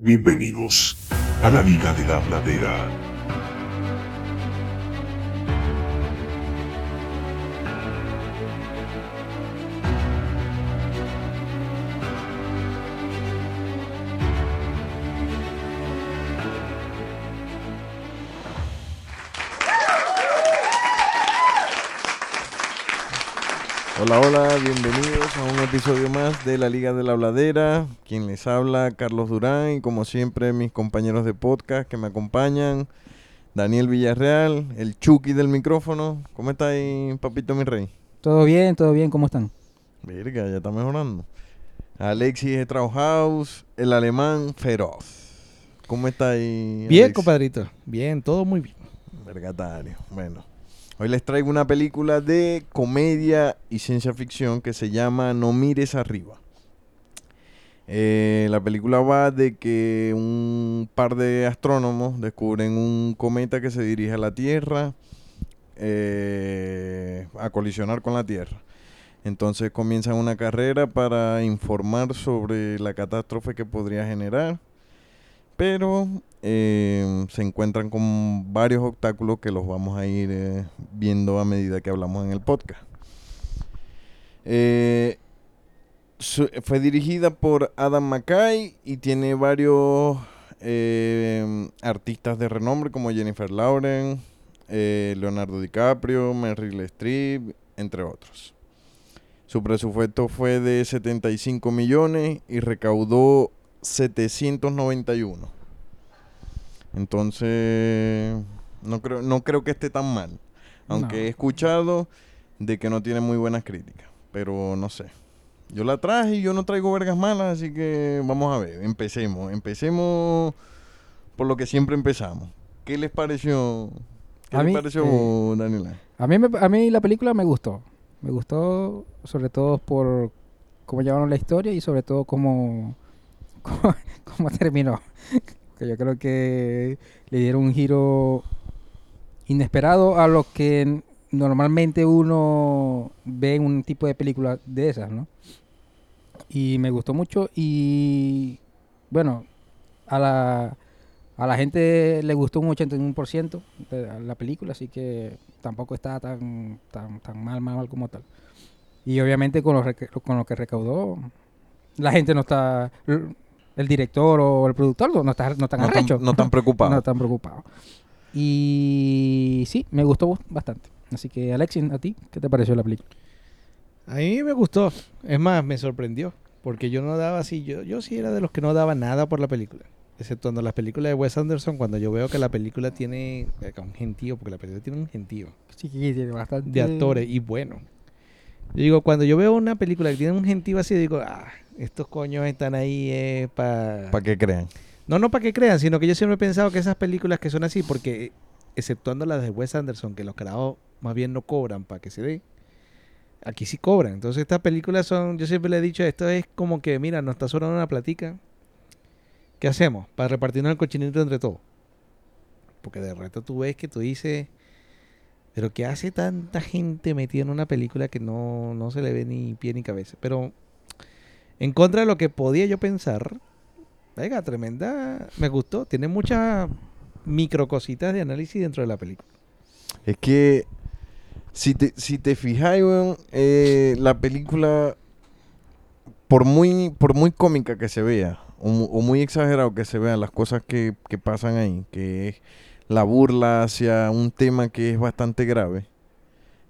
Bienvenidos a la Liga de la Bladera. Hola, hola, bienvenidos a un episodio más de la Liga de la Bladera. Quien les habla, Carlos Durán, y como siempre, mis compañeros de podcast que me acompañan. Daniel Villarreal, el Chucky del micrófono. ¿Cómo está ahí, papito mi rey? Todo bien, todo bien, ¿cómo están? Verga, ya está mejorando. Alexis de House, el alemán feroz. ¿Cómo está ahí? Bien, compadrito. Bien, todo muy bien. Vergatario. Bueno, hoy les traigo una película de comedia y ciencia ficción que se llama No mires arriba. Eh, la película va de que un par de astrónomos descubren un cometa que se dirige a la Tierra eh, a colisionar con la Tierra. Entonces comienzan una carrera para informar sobre la catástrofe que podría generar pero eh, se encuentran con varios obstáculos que los vamos a ir eh, viendo a medida que hablamos en el podcast. Eh, fue dirigida por Adam McKay y tiene varios eh, artistas de renombre como Jennifer Lawrence, eh, Leonardo DiCaprio, Meryl Streep, entre otros. Su presupuesto fue de 75 millones y recaudó 791. Entonces, no creo, no creo que esté tan mal. Aunque No. he escuchado de que no tiene muy buenas críticas. Pero no sé. Yo la traje y yo no traigo vergas malas, así que vamos a ver. Empecemos. Empecemos por lo que siempre empezamos. ¿Qué les pareció? ¿Qué A les mí, pareció, eh, Daniela? A mí, me- a mí la película me gustó. Me gustó sobre todo por cómo llevaron la historia y sobre todo cómo, cómo, cómo terminó. yo creo que le dieron un giro inesperado a lo que normalmente uno ve en un tipo de película de esas, ¿no? Y me gustó mucho y bueno, a la, a la gente le gustó un 81% de la película, así que tampoco está tan, tan, tan mal, mal, mal como tal. Y obviamente con lo, con lo que recaudó, la gente no está, el director o el productor no, está, no están No tan, arrechos. no tan preocupado. No están preocupados. Y sí, me gustó bastante. Así que Alexis, ¿a ti qué te pareció la película? A mí me gustó. Es más, me sorprendió. Porque yo no daba así. Yo, yo sí era de los que no daba nada por la película. Exceptuando las películas de Wes Anderson, cuando yo veo que la película tiene eh, un gentío, porque la película tiene un gentío Sí, tiene bastante. de actores y bueno. Yo digo, cuando yo veo una película que tiene un gentío así, digo, ah, estos coños están ahí para... Para que crean. No, no para que crean, sino que yo siempre he pensado que esas películas que son así, porque exceptuando las de Wes Anderson, que los carajos más bien no cobran para que se dé, aquí sí cobran. Entonces estas películas son, yo siempre le he dicho, esto es como que, mira, nos está sobrando una platica. ¿Qué hacemos? Para repartirnos el cochinito entre todos. Porque de resto tú ves que tú dices, pero ¿qué hace tanta gente metida en una película que no, no se le ve ni pie ni cabeza? Pero en contra de lo que podía yo pensar, Venga, tremenda. Me gustó. Tiene muchas micro cositas de análisis dentro de la película. Es que si te, si te fijáis, weón, eh, la película, por muy, por muy cómica que se vea, o, mu- o muy exagerado que se vean las cosas que, que pasan ahí, que es la burla hacia un tema que es bastante grave,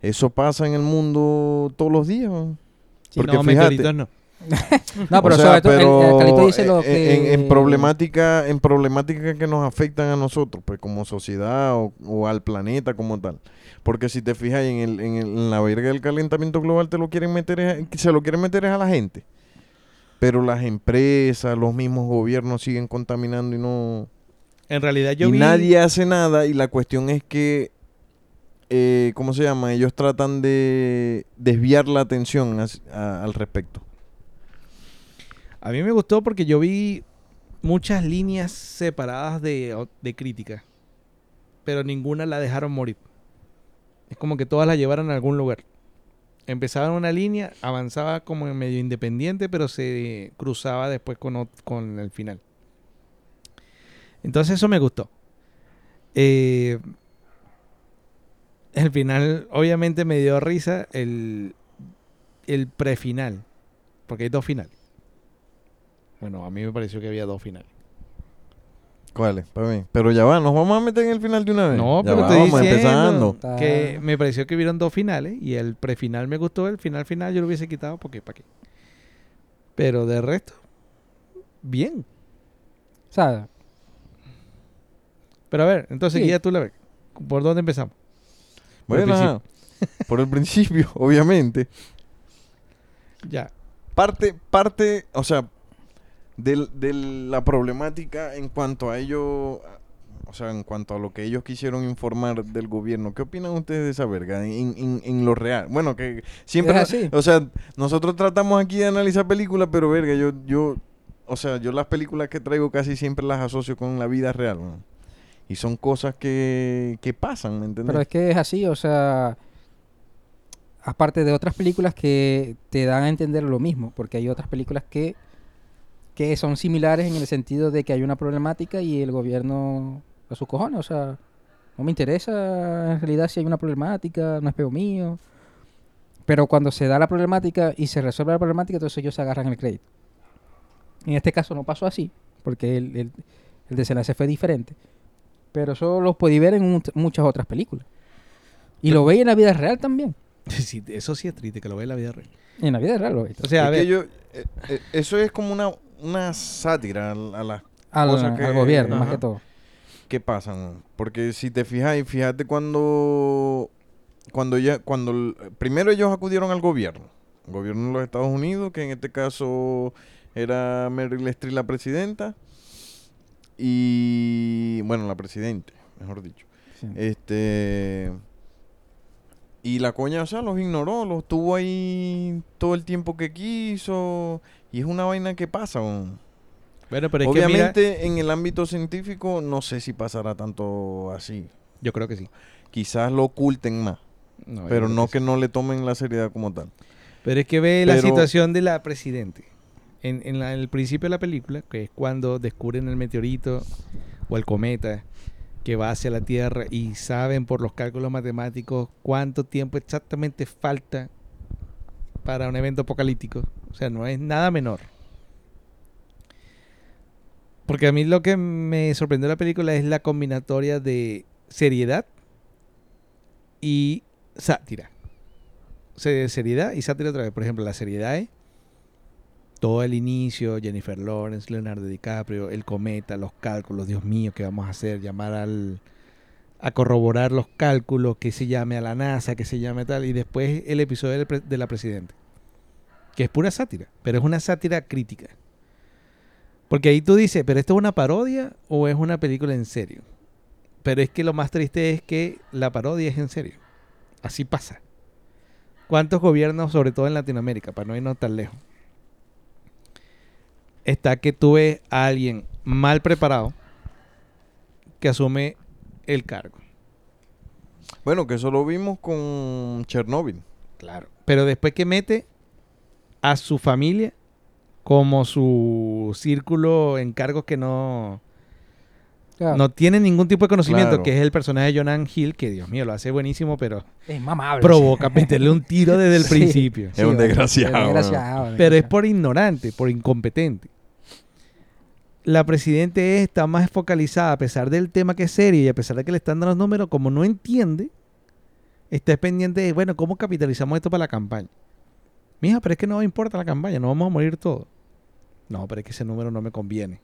eso pasa en el mundo todos los días. Sí, Porque no, fíjate, no. No, pero o sea, sobre todo, el- el pero Carlito dice lo en- que... en, en problemática, en problemática que nos afectan a nosotros, pues como sociedad o, o al planeta como tal. Porque si te fijas en, el, en, el- en la verga del calentamiento global, te lo quieren meter, es- se lo quieren meter es a la gente. Pero las empresas, los mismos gobiernos siguen contaminando y no En realidad yo y vi... nadie hace nada y la cuestión es que eh, ¿cómo se llama? Ellos tratan de desviar la atención a- al respecto. A mí me gustó porque yo vi muchas líneas separadas de, de crítica. Pero ninguna la dejaron morir. Es como que todas la llevaron a algún lugar. Empezaba en una línea, avanzaba como en medio independiente, pero se cruzaba después con, con el final. Entonces eso me gustó. Eh, el final, obviamente me dio risa el, el prefinal. Porque hay dos finales. Bueno, a mí me pareció que había dos finales. ¿Cuáles? Para mí. Pero ya va, nos vamos a meter en el final de una vez. No, Ya pero va, estoy vamos diciendo empezando. Que me pareció que hubieron dos finales y el prefinal me gustó, el final final yo lo hubiese quitado porque para qué. Pero de resto, bien. O sea, Pero a ver, entonces Sí. guía tú la ves. ¿Por dónde empezamos? Por el Bueno, ajá. por el principio, obviamente. Ya. Parte, parte, o sea, del- de la problemática en cuanto a ello, o sea, en cuanto a lo que ellos quisieron informar del gobierno. ¿Qué opinan ustedes de esa verga en, en- en lo real? Bueno, que siempre, Es así. o sea, nosotros tratamos aquí de analizar películas, pero verga, yo, yo, o sea, yo las películas que traigo casi siempre las asocio con la vida real. Y son cosas que, que pasan, ¿me entiendes? pero es que es así, o sea, aparte de otras películas que te dan a entender lo mismo, porque hay otras películas que, que son similares en el sentido de que hay una problemática y el gobierno a sus cojones, o sea, no me interesa en realidad si hay una problemática, no es peo mío. Pero cuando se da la problemática y se resuelve la problemática, entonces ellos se agarran el crédito. En este caso no pasó así, porque el, el, el desenlace fue diferente. Pero eso lo podí ver en mu- muchas otras películas. Y lo veis en la vida real también. Sí, eso sí es triste, que lo ve en la vida real. En la vida real lo veis. O sea, a Es ver, que yo, eh, eh, eso es como una, una sátira a, a las Al, cosa al que- gobierno, más que todo. que pasan. Porque si te fijas, y fíjate cuando, cuando ya, cuando primero ellos acudieron al gobierno, el gobierno de los Estados Unidos, que en este caso era Meryl Streep la presidenta y bueno la presidente, mejor dicho. Sí. Este y la coña, o sea, los ignoró, los tuvo ahí todo el tiempo que quiso y es una vaina que pasa. bueno, pero es que mira, Obviamente en el ámbito científico no sé si pasará tanto así. yo creo que sí. Quizás lo oculten más, No, pero no que sí. no le tomen la seriedad como tal. Pero es que ve la situación de la presidente. En, en la- en el principio de la película, que es cuando descubren el meteorito o el cometa que va hacia la Tierra y saben por los cálculos matemáticos cuánto tiempo exactamente falta para un evento apocalíptico. O sea, no es nada menor. Porque a mí lo que me sorprendió la película es la combinatoria de seriedad y sátira. Se- seriedad y sátira otra vez. Por ejemplo, la seriedad es todo el inicio, Jennifer Lawrence, Leonardo DiCaprio, el cometa, los cálculos, Dios mío, ¿qué vamos a hacer? Llamar al a corroborar los cálculos, que se llame a la NASA, que se llame tal, y después el episodio de la presidente, que es pura sátira, pero es una sátira crítica. Porque ahí tú dices, ¿pero esto es una parodia o es una película en serio? Pero es que lo más triste es que la parodia es en serio. Así pasa. ¿Cuántos gobiernos, sobre todo en Latinoamérica, para no irnos tan lejos, está que tú ves a alguien mal preparado que asume el cargo? Bueno, que eso lo vimos con Chernobyl. Claro. Pero después que mete a su familia como su círculo en cargos que no, Claro, no tienen ningún tipo de conocimiento, Claro. que es el personaje de Jonan Hill, que Dios mío, lo hace buenísimo, pero es mamable. provoca meterle un tiro desde el Sí. principio. Es un desgraciado, es desgraciado, Pero es por ignorante, por incompetente. La presidente está más focalizada, a pesar del tema que es serio y a pesar de que le están dando los números, como no entiende, está pendiente de, bueno, ¿cómo capitalizamos esto para la campaña? Mija, pero es que no importa la campaña, no vamos a morir todos. No, pero es que ese número no me conviene.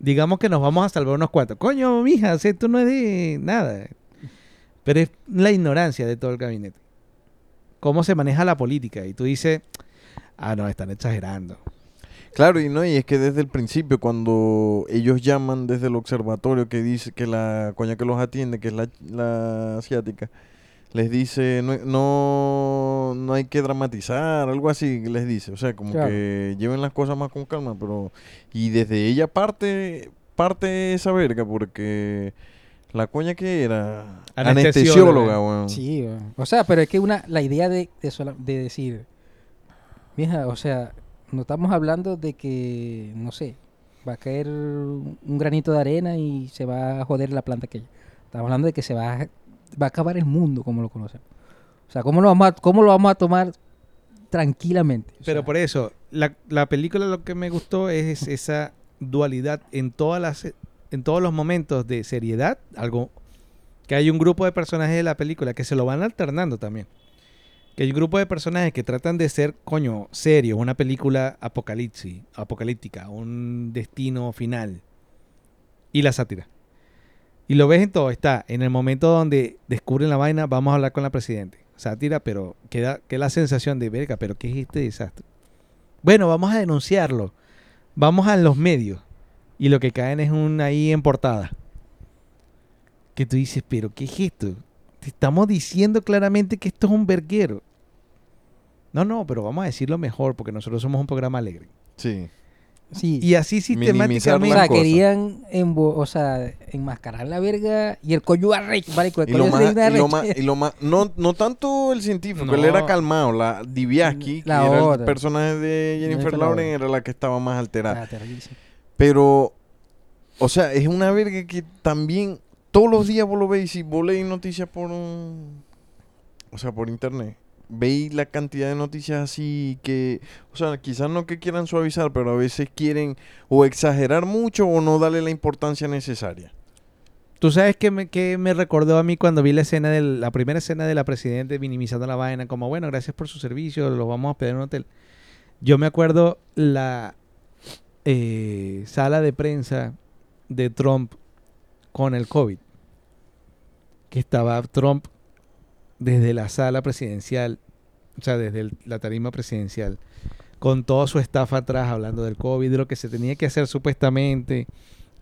Digamos que nos vamos a salvar unos cuantos. Coño, mija, esto no es de nada. Pero es la ignorancia de todo el gabinete. Cómo se maneja la política. Y tú dices, ah, no, están exagerando. Claro, y no, y es que desde el principio, cuando ellos llaman desde el observatorio que dice que la coña que los atiende, que es la, la asiática, les dice no, no, no hay que dramatizar, algo así les dice, o sea, como Claro. que lleven las cosas más con calma, pero y desde ella parte parte esa verga porque la coña que era Anestesióloga. weón. Sí, weón. o sea, pero es que una la idea de, de, sola- de decir, mija, o sea, no estamos hablando de que, no sé, Va a caer un granito de arena y se va a joder la planta aquella. Estamos hablando de que se va a, va a acabar el mundo como lo conocemos. O sea, ¿cómo lo vamos a, cómo lo vamos a tomar tranquilamente? O Pero sea, por eso, la, la película lo que me gustó es esa dualidad en todas las en todos los momentos de seriedad, algo que hay un grupo de personajes de la película que se lo van alternando también. Que hay un grupo de personajes que tratan de ser, coño, serios, una película apocalipsis, apocalíptica, un destino final. Y la sátira. Y lo ves en todo, está en el momento donde descubren la vaina, vamos a hablar con la presidente. Sátira, pero queda, queda la sensación de, verga, pero ¿qué es este desastre? Bueno, vamos a denunciarlo. Vamos a los medios. Y lo que caen es un ahí en portada. Que tú dices, pero ¿qué es esto? Te estamos diciendo claramente que esto es un verguero. No, no, pero vamos a decirlo mejor porque nosotros somos un programa alegre. Sí. sí. Y así o sistemáticamente... la sea, cosa. querían o sea, enmascarar la verga y el coño arrecho, marico, el Y lo, coño más, y lo más, arrecha. y lo más- no, no tanto el científico, No. él era calmado. La Diviaski, que era el otra. personaje de Jennifer, Lawrence. era la que estaba más alterada. Ah. Pero, o sea, es una verga que también todos los días vos lo veis. Si vos leís noticias por un. O sea, por internet. Veis la cantidad de noticias así que. O sea, quizás no que quieran suavizar, pero a veces quieren o exagerar mucho o no darle la importancia necesaria. Tú sabes que me, que me recordó a mí cuando vi la escena de la primera escena de la presidente minimizando la vaina, como bueno, gracias por su servicio, lo vamos a hospedar en un hotel. Yo me acuerdo la eh, sala de prensa de Trump con el COVID. Que estaba Trump desde la sala presidencial, o sea, desde la tarima presidencial, con todo su staff atrás hablando del COVID, de lo que se tenía que hacer supuestamente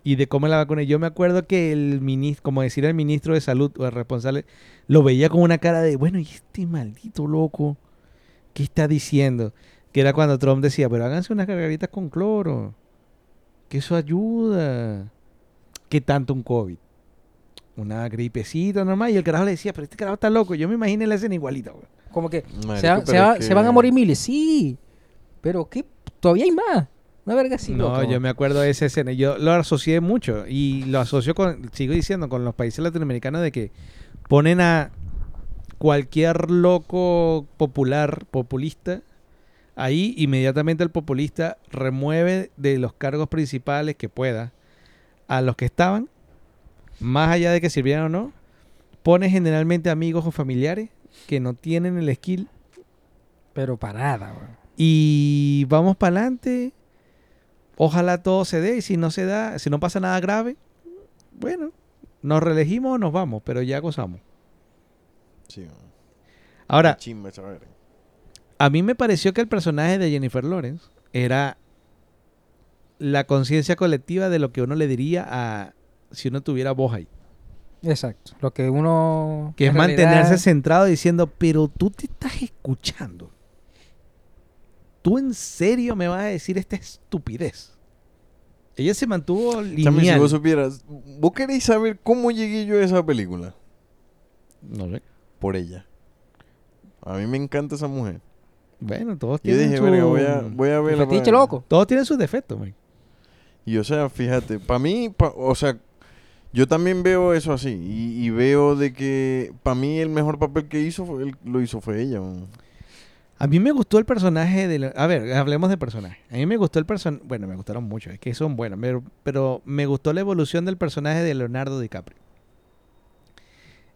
y de cómo la vacuna. Yo me acuerdo que el ministro, como decir el ministro de salud o el responsable, lo veía con una cara de, bueno, ¿y este maldito loco? ¿Qué está diciendo? Que era cuando Trump decía, pero háganse unas gargaritas con cloro, que eso ayuda. ¿Qué tanto un COVID? Una gripecita normal. Y el carajo le decía, pero este carajo está loco. Yo me imaginé la escena igualita, güey. Como que Marico, se, van- se pero va- se van a que- morir miles, sí. Pero ¿qué? Todavía hay más. Una verga así, no, loco. yo me acuerdo de esa escena. Yo lo asocié mucho y lo asocio con, sigo diciendo, con los países latinoamericanos de que ponen a cualquier loco popular, populista, ahí inmediatamente el populista remueve de los cargos principales que pueda a los que estaban, más allá de que sirvieran o no, pone generalmente amigos o familiares que no tienen el skill Pero parada, güey. y vamos para adelante. Ojalá todo se dé y si no se da, si no pasa nada grave, bueno, nos reelegimos o nos vamos, pero ya gozamos. Sí, Ahora, chimba a mí me pareció que el personaje de Jennifer Lawrence era la conciencia colectiva de lo que uno le diría a si uno tuviera voz ahí. Exacto. Lo que uno. Que es en mantenerse centrado diciendo, pero tú te estás escuchando. ¿Tú en serio me vas a decir esta estupidez? Ella se mantuvo Chame, si lineal. vos supieras, ¿vos queréis saber cómo llegué yo a esa película? No sé. Por ella. A mí me encanta esa mujer. Bueno, todos Yo tienen dije, su... verga, voy a, voy a verla. Fetiche loco. Todos tienen sus defectos, man. Y o sea, fíjate, para mí, pa- o sea, yo también veo eso así. Y, veo de que para mí el mejor papel que hizo fue, él- lo hizo fue ella. A mí me gustó el personaje de... A ver, hablemos de personaje. A mí me gustó el personaje... Bueno, me gustaron mucho. Es que son buenos. Pero, pero me gustó la evolución del personaje de Leonardo DiCaprio.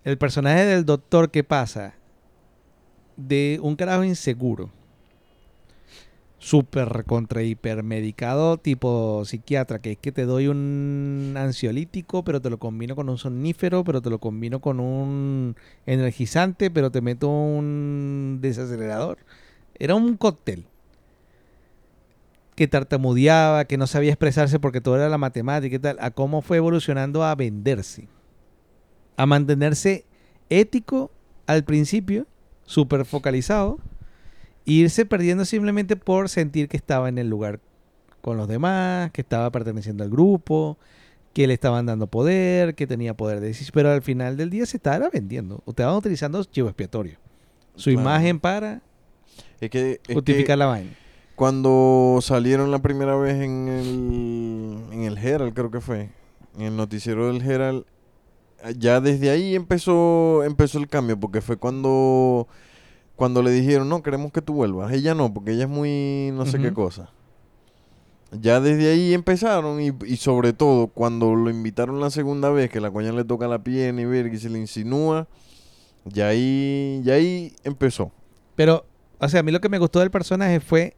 El personaje del doctor que pasa de un carajo inseguro. Súper contra hipermedicado tipo psiquiatra, que es que te doy un ansiolítico, pero te lo combino con un somnífero, pero te lo combino con un energizante, pero te meto un desacelerador. Era un cóctel. Que tartamudeaba, que no sabía expresarse porque todo era la matemática y tal. A cómo fue evolucionando a venderse. A mantenerse ético al principio, súper focalizado. Irse perdiendo simplemente por sentir que estaba en el lugar con los demás, que estaba perteneciendo al grupo, que le estaban dando poder, que tenía poder de decisión. Pero al final del día se estaba vendiendo. O estaban utilizando chivo expiatorio. Su Claro. imagen para Es que, es que justificar la vaina. cuando salieron la primera vez en el, en el Herald, creo que fue, en el noticiero del Herald, ya desde ahí empezó, empezó el cambio, porque fue cuando, cuando le dijeron, no, queremos que tú vuelvas. Ella no, porque ella es muy no sé qué cosa. Ya desde ahí empezaron y, y sobre todo cuando lo invitaron la segunda vez, que la coña le toca la pierna y ver y se le insinúa, ya ahí, ya ahí empezó. Pero, o sea, a mí lo que me gustó del personaje fue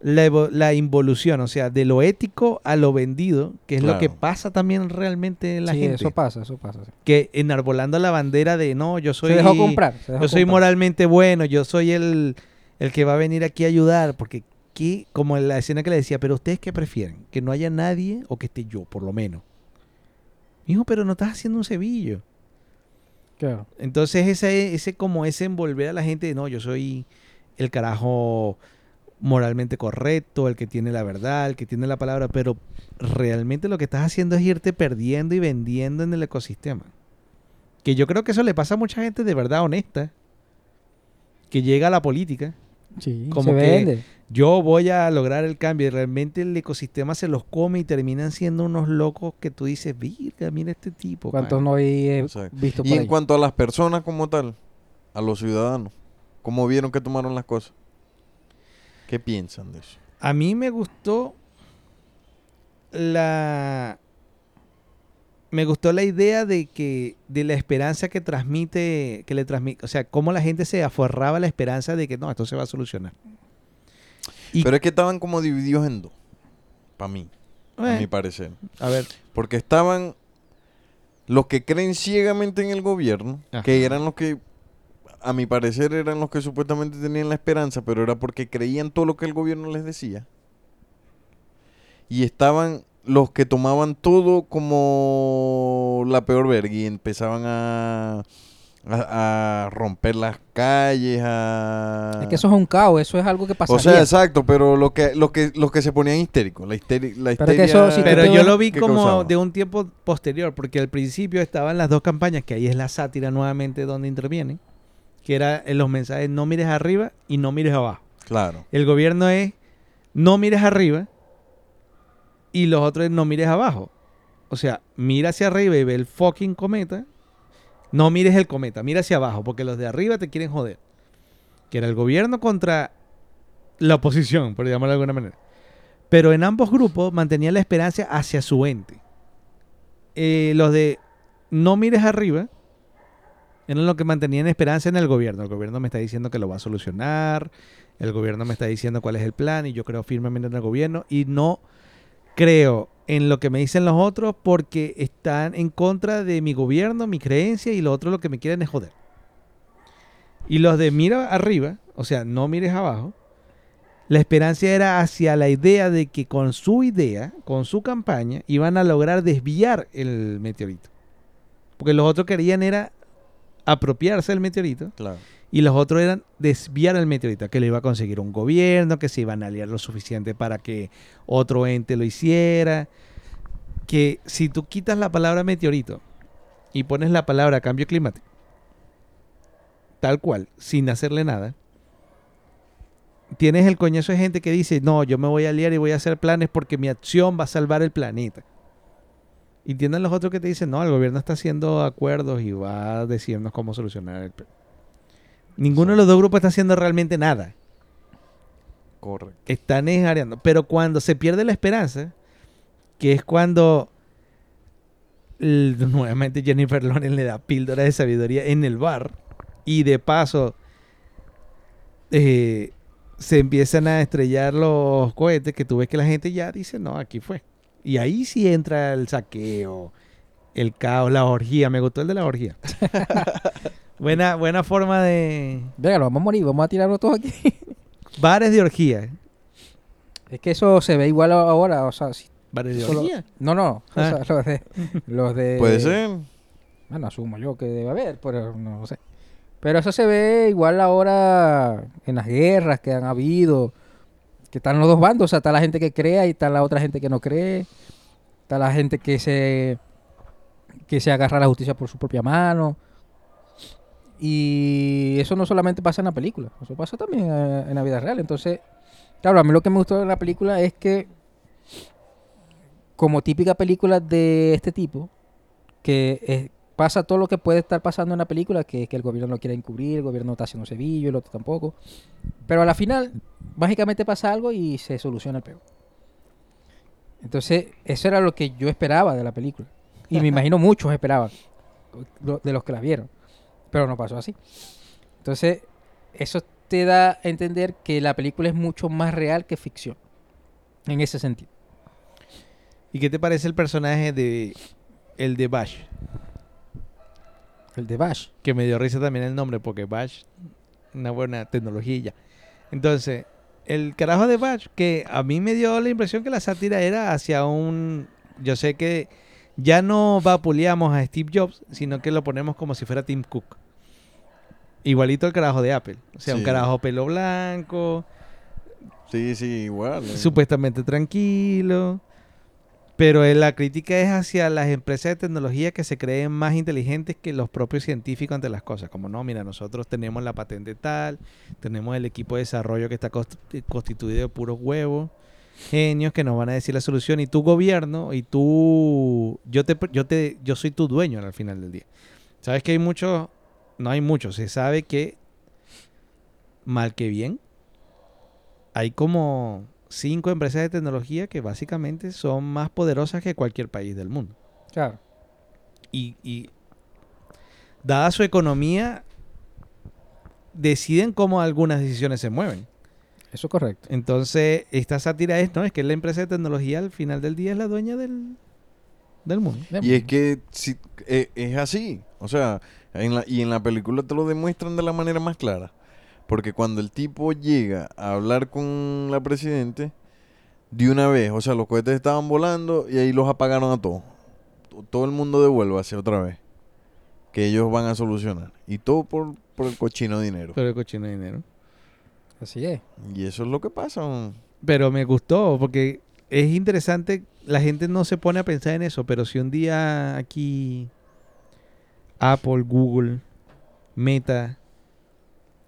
la, la involución, o sea, de lo ético a lo vendido, que es lo que pasa también realmente en la sí, gente. eso pasa, eso pasa. sí. Que enarbolando la bandera de no, yo soy. se dejó comprar. se dejó Yo soy comprar. moralmente bueno, yo soy el, el que va a venir aquí a ayudar, porque aquí, como en la escena que le decía, pero ustedes qué prefieren, que no haya nadie o que esté yo, por lo menos. Hijo, pero no estás haciendo un cebillo. Claro. Entonces ese, ese como ese envolver a la gente de no, yo soy el carajo moralmente correcto, el que tiene la verdad, el que tiene la palabra, pero realmente lo que estás haciendo es irte perdiendo y vendiendo en el ecosistema. Que yo creo que eso le pasa a mucha gente de verdad honesta, que llega a la política. Sí, Como se que- vende. Yo voy a lograr el cambio y realmente el ecosistema se los come y terminan siendo unos locos que tú dices, virga, mira este tipo. ¿Cuántos man". no he Exacto. visto Y por en ahí? cuanto a las personas como tal, a los ciudadanos, ¿cómo vieron que tomaron las cosas? ¿Qué piensan de eso? A mí me gustó la me gustó la idea de que de la esperanza que transmite que le transmite, o sea, cómo la gente se aforraba la esperanza de que no, esto se va a solucionar. Y- Pero es que estaban como divididos en dos, para mí, a Eh, mi parecer. a ver, Porque estaban los que creen ciegamente en el gobierno, Ajá. que eran los que, a mi parecer, eran los que supuestamente tenían la esperanza, pero era porque creían todo lo que el gobierno les decía. Y estaban los que tomaban todo como la peor verga y empezaban a, a, a romper las calles, a... Es que eso es un caos, eso es algo que pasaría. O sea, exacto, pero lo que, lo que, los que se ponían histéricos, la, histeri- la Pero es que histeria... eso, si tú pero yo lo vi ¿Qué como causaba? de un tiempo posterior, porque al principio estaban las dos campañas, que ahí es la sátira nuevamente donde intervienen, que era en los mensajes no mires arriba y no mires abajo. Claro. El gobierno es no mires arriba y los otros es no mires abajo. O sea, mira hacia arriba y ve el fucking cometa. No mires el cometa, mira hacia abajo, porque los de arriba te quieren joder. Que era el gobierno contra la oposición, por llamarlo de alguna manera. Pero en ambos grupos mantenían la esperanza hacia su ente. Eh, los de no mires arriba eran los que mantenían esperanza en el gobierno. El gobierno me está diciendo que lo va a solucionar, el gobierno me está diciendo cuál es el plan y yo creo firmemente en el gobierno y no creo en lo que me dicen los otros porque están en contra de mi gobierno, mi creencia y lo otro lo que me quieren es joder. Y los de mira arriba, o sea, no mires abajo, la esperanza era hacia la idea de que con su idea, con su campaña, iban a lograr desviar el meteorito. Porque los otros querían era apropiarse del meteorito Claro. y los otros eran desviar el meteorito, que le iba a conseguir un gobierno, que se iban a aliar lo suficiente para que otro ente lo hiciera. Que si tú quitas la palabra meteorito y pones la palabra cambio climático, tal cual, sin hacerle nada, tienes el coñazo de gente que dice, no, yo me voy a aliar y voy a hacer planes porque mi acción va a salvar el planeta. Y tienen los otros que te dicen, no, el gobierno está haciendo acuerdos y va a decirnos cómo solucionar el... pro-". Ninguno de los dos grupos está haciendo realmente nada. Correcto. Están esgareando. Pero cuando se pierde la esperanza, que es cuando nuevamente Jennifer Lawrence le da píldora de sabiduría en el bar y de paso eh, se empiezan a estrellar los cohetes que tú ves que la gente ya dice, no, aquí fue. Y ahí sí entra el saqueo, el caos, la orgía. Me gustó el de la orgía. buena, buena forma de... Venga, lo vamos a morir, vamos a tirarlo todo aquí. Bares de orgía. es que eso se ve igual a- ahora, o sea, si- Bares de solo- orgía. no, no, o Ah. sea, los de, los de... Puede ser. Bueno, asumo yo que debe haber, pero no sé. Pero eso se ve igual ahora en las guerras que han habido, que están los dos bandos, o sea, está la gente que crea y está la otra gente que no cree, está la gente que se que se agarra la justicia por su propia mano. Y eso no solamente pasa en la película, eso pasa también eh, en la vida real. Entonces, Claro, a mí lo que me gustó de la película es que, como típica película de este tipo, que eh, pasa todo lo que puede estar pasando en la película, que es que el gobierno no quiere encubrir, el gobierno está haciendo cebillo, el otro tampoco. Pero a la final, mágicamente pasa algo y se soluciona el peo. Entonces, eso era lo que yo esperaba de la película. Y me imagino muchos esperaban, de los que la vieron. Pero no pasó así. Entonces, eso te da a entender que la película es mucho más real que ficción. En ese sentido. ¿Y qué te parece el personaje de el de Bash? El de Bash. Que me dio risa también el nombre, porque Bash, una buena tecnología y ya. Entonces, el carajo de Bash, que a mí me dio la impresión que la sátira era hacia un. Yo sé que ya no vapuleamos a Steve Jobs, sino que lo ponemos como si fuera Tim Cook. Igualito el carajo de Apple. O sea, un carajo pelo blanco, Sí, sí, igual. eh. supuestamente tranquilo. Pero eh, la crítica es hacia las empresas de tecnología que se creen más inteligentes que los propios científicos ante las cosas. Como no, mira, nosotros tenemos la patente tal, tenemos el equipo de desarrollo que está eh, constituido de puros huevos, genios que nos van a decir la solución. Y tu gobierno, y tú, yo te, yo te, yo soy tu dueño al final del día. Sabes que hay muchos, no hay muchos, se sabe que mal que bien, hay como cinco empresas de tecnología que básicamente son más poderosas que cualquier país del mundo. Claro. Y, y dada su economía, deciden cómo algunas decisiones se mueven. Eso es correcto. Entonces, esta sátira es, ¿no? Es que la empresa de tecnología al final del día es la dueña del, del mundo. Y es que si, eh, es así. O sea, en la, y en la película te lo demuestran de la manera más clara. Porque cuando el tipo llega a hablar con la presidente, de una vez, o sea, los cohetes estaban volando y ahí los apagaron a todos. To- Todo el mundo devuélvase otra vez. Que ellos van a solucionar. Y todo por, por el cochino dinero. Pero el cochino de dinero. Así es. Y eso es lo que pasa. man. Pero me gustó porque es interesante. La gente no se pone a pensar en eso, pero si un día aquí Apple, Google, Meta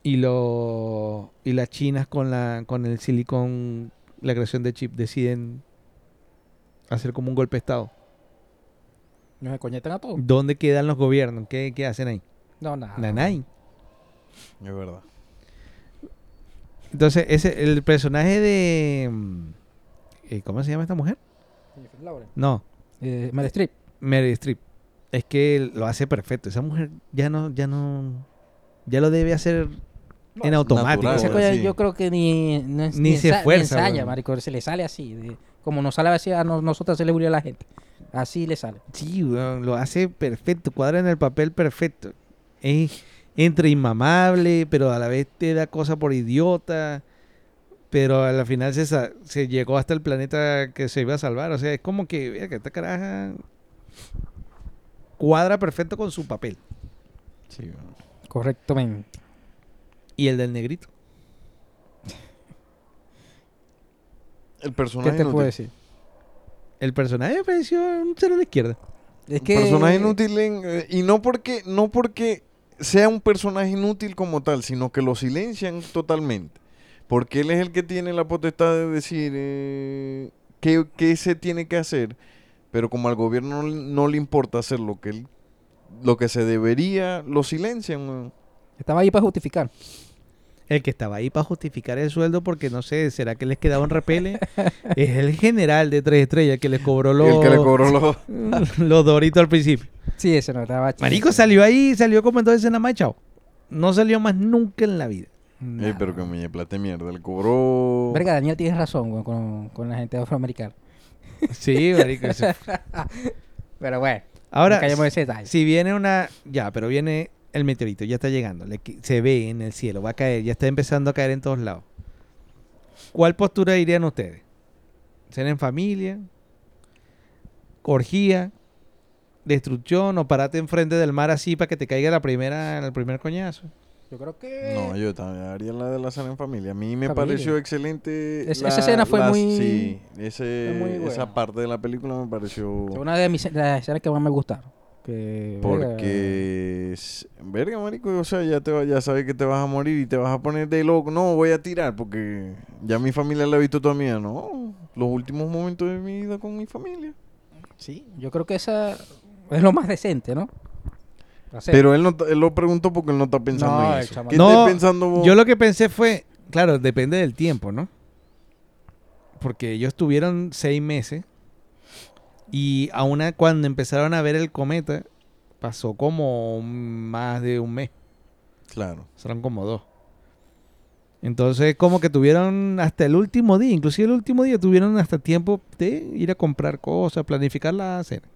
y lo y las chinas con la con el silicon, la creación de chip deciden hacer como un golpe de estado. Nos conectan a todos. ¿Dónde quedan los gobiernos? ¿Qué, qué hacen ahí? No, nada. Nanay. Es verdad. Entonces, ese el personaje de eh, ¿cómo se llama esta mujer? No, Eh, Meryl Streep. Mary Streep. Es que lo hace perfecto. Esa mujer ya no, ya no, ya lo debe hacer en automático. natural, Esa cosa sí. yo creo que ni, no es- Ni se esfuerza, ensaya, marico. Se le sale así. de- como nos sale así a no- nosotros se le murió a la gente. Así le sale. Sí, lo hace perfecto, cuadra en el papel perfecto. Es entre inmamable, pero a la vez te da cosa por idiota. Pero a la final se, se llegó hasta el planeta que se iba a salvar. O sea, es como que, vea, que esta caraja cuadra perfecto con su papel. Sí. Correctamente. Y el del negrito. El ¿Qué personaje te inútil. puedo decir? El personaje me pareció un cero a la izquierda. Es que... personaje inútil en- eh, y no porque no porque sea un personaje inútil como tal, sino que lo silencian totalmente. Porque él es el que tiene la potestad de decir eh, qué, qué se tiene que hacer, pero como al gobierno no, no le importa hacer lo que él- lo que se debería, lo silencian. weón. Estaba ahí para justificar. El que estaba ahí para justificar el sueldo porque no sé, ¿será que les quedaba un repele? es el general de tres estrellas que les cobró los, El que le cobró los... los doritos al principio. Sí, ese no estaba chido. Marico salió ahí, salió como entonces nada más y chao. No salió más nunca en la vida. Eh, pero que me plate mierda, le cobró... Verga, Daniel tienes razón güey, con, con la gente afroamericana. Sí, marico. eso- Pero bueno, Ahora, en si viene una... Ya, pero viene el meteorito, ya está llegando. le se ve en el cielo, va a caer, ya está empezando a caer en todos lados. ¿Cuál postura irían ustedes? ¿Ser en familia? ¿Orgía? ¿Destrucción? ¿O parate enfrente del mar así para que te caiga la primera, el primer coñazo? Yo creo que... No, yo también haría la de la cena en familia. A mí me Familia. pareció excelente. Es- esa escena fue muy- Sí, ese- fue muy esa parte de la película me pareció. Fue una de mis de las escenas que más me gustaron. Que, verga, Porque, verga, marico, o sea, ya, te va- ya sabes que te vas a morir y te vas a poner de loco. No, voy a tirar porque ya mi familia la ha visto toda mía. No, los últimos momentos de mi vida con mi familia. Sí, yo creo que esa es lo más decente, ¿no? Hacer. Pero él, no, él lo preguntó porque él no está pensando No, en eso. ¿Qué No, estás pensando vos? Yo lo que pensé fue, claro, depende del tiempo, ¿no? Porque ellos tuvieron seis meses y aún cuando empezaron a ver el cometa, pasó como más de un mes. Claro. Serán como dos. Entonces, como que tuvieron hasta el último día, inclusive el último día tuvieron hasta tiempo de ir a comprar cosas, planificar la cena.